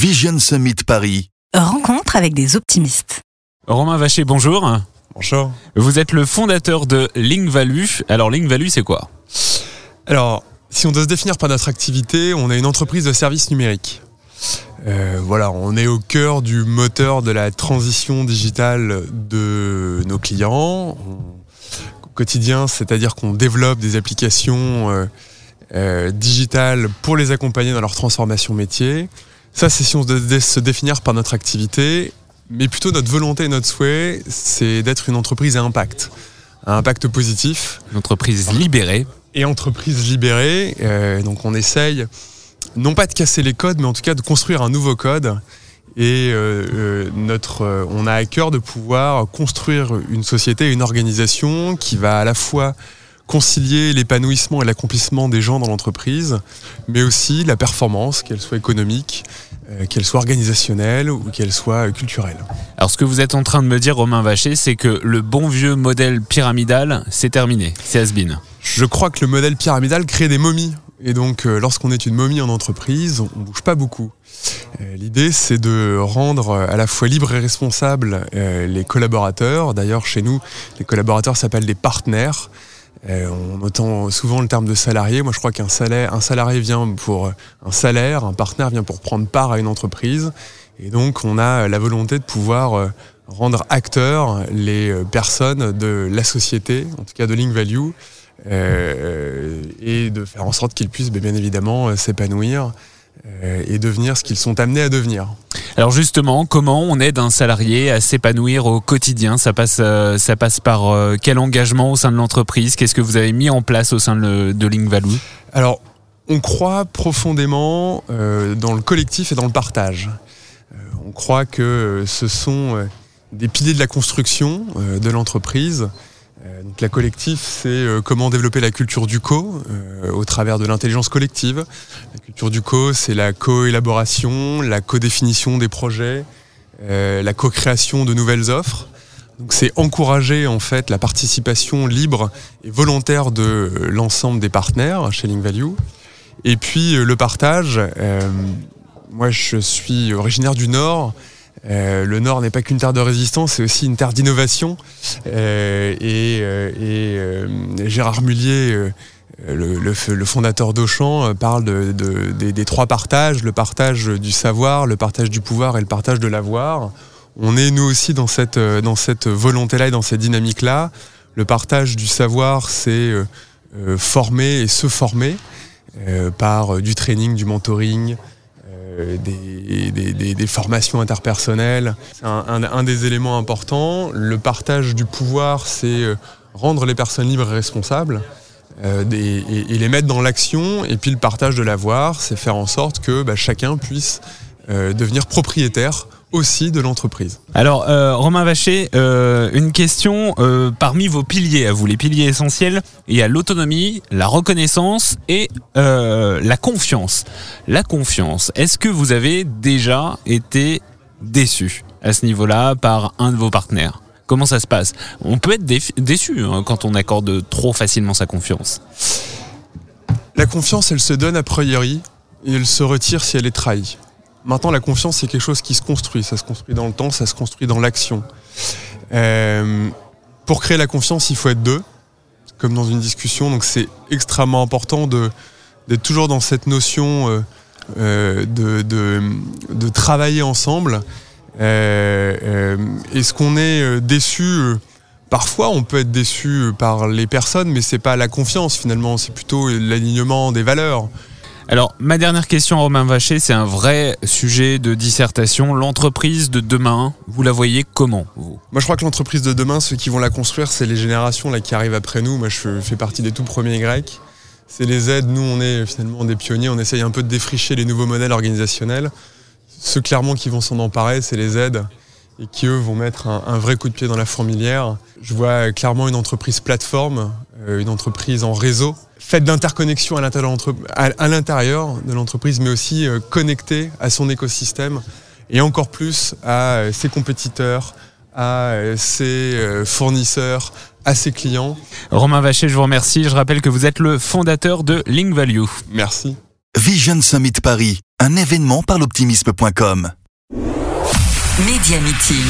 Vision Summit Paris. Rencontre avec des optimistes. Romain Vacher, bonjour. Bonjour. Vous êtes le fondateur de Link Value. Alors Link Value, c'est quoi? Alors, si on doit se définir par notre activité, on est une entreprise de services numériques. Euh, voilà, on est au cœur du moteur de la transition digitale de nos clients. Au quotidien, c'est-à-dire qu'on développe des applications euh, euh, digitales pour les accompagner dans leur transformation métier. Ça, c'est si on doit se définir par notre activité. Mais plutôt notre volonté et notre souhait, c'est d'être une entreprise à impact. À impact positif. Une entreprise libérée. Et entreprise libérée. Euh, donc on essaye non pas de casser les codes, mais en tout cas de construire un nouveau code. Et euh, euh, notre, euh, on a à cœur de pouvoir construire une société, une organisation qui va à la fois concilier l'épanouissement et l'accomplissement des gens dans l'entreprise, mais aussi la performance, qu'elle soit économique, euh, qu'elle soit organisationnelle ou qu'elle soit culturelle. Alors ce que vous êtes en train de me dire, Romain Vacher, c'est que le bon vieux modèle pyramidal, c'est terminé, c'est has-been. Je crois que le modèle pyramidal crée des momies. Et donc, euh, lorsqu'on est une momie en entreprise, on bouge pas beaucoup. Euh, L'idée, c'est de rendre à la fois libre et responsable euh, les collaborateurs. D'ailleurs, chez nous, les collaborateurs s'appellent des partenaires. Euh, on entend souvent le terme de salarié. Moi, je crois qu'un salaire, un salarié vient pour un salaire, un partenaire vient pour prendre part à une entreprise. Et donc, on a la volonté de pouvoir euh, rendre acteurs les euh, personnes de la société, en tout cas de Link Value, euh, et de faire en sorte qu'ils puissent bien évidemment euh, s'épanouir euh, et devenir ce qu'ils sont amenés à devenir. Alors justement, comment on aide un salarié à s'épanouir au quotidien? Ça passe, euh, ça passe par euh, quel engagement au sein de l'entreprise? Qu'est-ce que vous avez mis en place au sein de, de Link Value? Alors, on croit profondément euh, dans le collectif et dans le partage. Euh, on croit que euh, ce sont euh, des piliers de la construction euh, de l'entreprise. Euh, donc la collectif, c'est euh, comment développer la culture du co euh, au travers de l'intelligence collective. La culture du co, c'est la co-élaboration, la co-définition des projets, euh, la co-création de nouvelles offres. Donc c'est encourager en fait la participation libre et volontaire de euh, l'ensemble des partenaires chez Link Value. Et puis le partage, euh, moi je suis originaire du Nord. Euh, le Nord n'est pas qu'une terre de résistance, c'est aussi une terre d'innovation. Euh, et euh, Gérard Mullier, le, fondateur d'Auchan, parle de, de- des, trois partages, le partage du savoir, le partage du pouvoir et le partage de l'avoir. On est nous aussi dans cette, dans cette volonté-là et dans cette dynamique-là. Le partage du savoir, c'est former et se former par du training, du mentoring, des, des- formations interpersonnelles. C'est un, des éléments importants. Le partage du pouvoir, c'est euh, rendre les personnes libres et responsables. euh, et, les mettre dans l'action. Et puis le partage de l'avoir, c'est faire en sorte que bah, chacun puisse euh, devenir propriétaire aussi de l'entreprise. Alors euh, Romain Vacher, euh, une question euh, parmi vos piliers à vous, les piliers essentiels, il y a l'autonomie, la reconnaissance et la confiance. La confiance, est-ce que vous avez déjà été déçu à ce niveau-là par un de vos partenaires? Comment ça se passe? On peut être déçu hein, quand on accorde trop facilement sa confiance. La confiance, elle se donne a priori et elle se retire si elle est trahie. Maintenant, la confiance, c'est quelque chose qui se construit. Ça se construit dans le temps, ça se construit dans l'action. Euh, pour créer la confiance, il faut être deux, comme dans une discussion. Donc, c'est extrêmement important d'être toujours dans cette notion euh, euh, de, travailler ensemble. Est-ce qu'on est déçu? Parfois, on peut être déçu par les personnes, mais c'est pas la confiance finalement, c'est plutôt l'alignement des valeurs. Alors, ma dernière question, Romain Vacher, c'est un vrai sujet de dissertation. L'entreprise de demain, vous la voyez comment, vous? Moi, je crois que l'entreprise de demain, ceux qui vont la construire, c'est les générations qui arrivent après nous. Moi, je fais partie des tout premiers Grecs. C'est les aides. Nous, on est finalement des pionniers. On essaye un peu de défricher les nouveaux modèles organisationnels. Ceux clairement qui vont s'en emparer, c'est les aides et qui eux vont mettre un, vrai coup de pied dans la fourmilière. Je vois clairement une entreprise plateforme, euh, une entreprise en réseau, faite d'interconnexion à l'intérieur de l'entre- à- à l'intérieur de l'entreprise, mais aussi euh, connectée à son écosystème et encore plus à euh, ses compétiteurs, à euh, ses fournisseurs, à ses clients. Romain Vacher, je vous remercie. Je rappelle que vous êtes le fondateur de Link Value. Merci. Vision Summit Paris, un événement par l'optimisme.com. Média Meeting.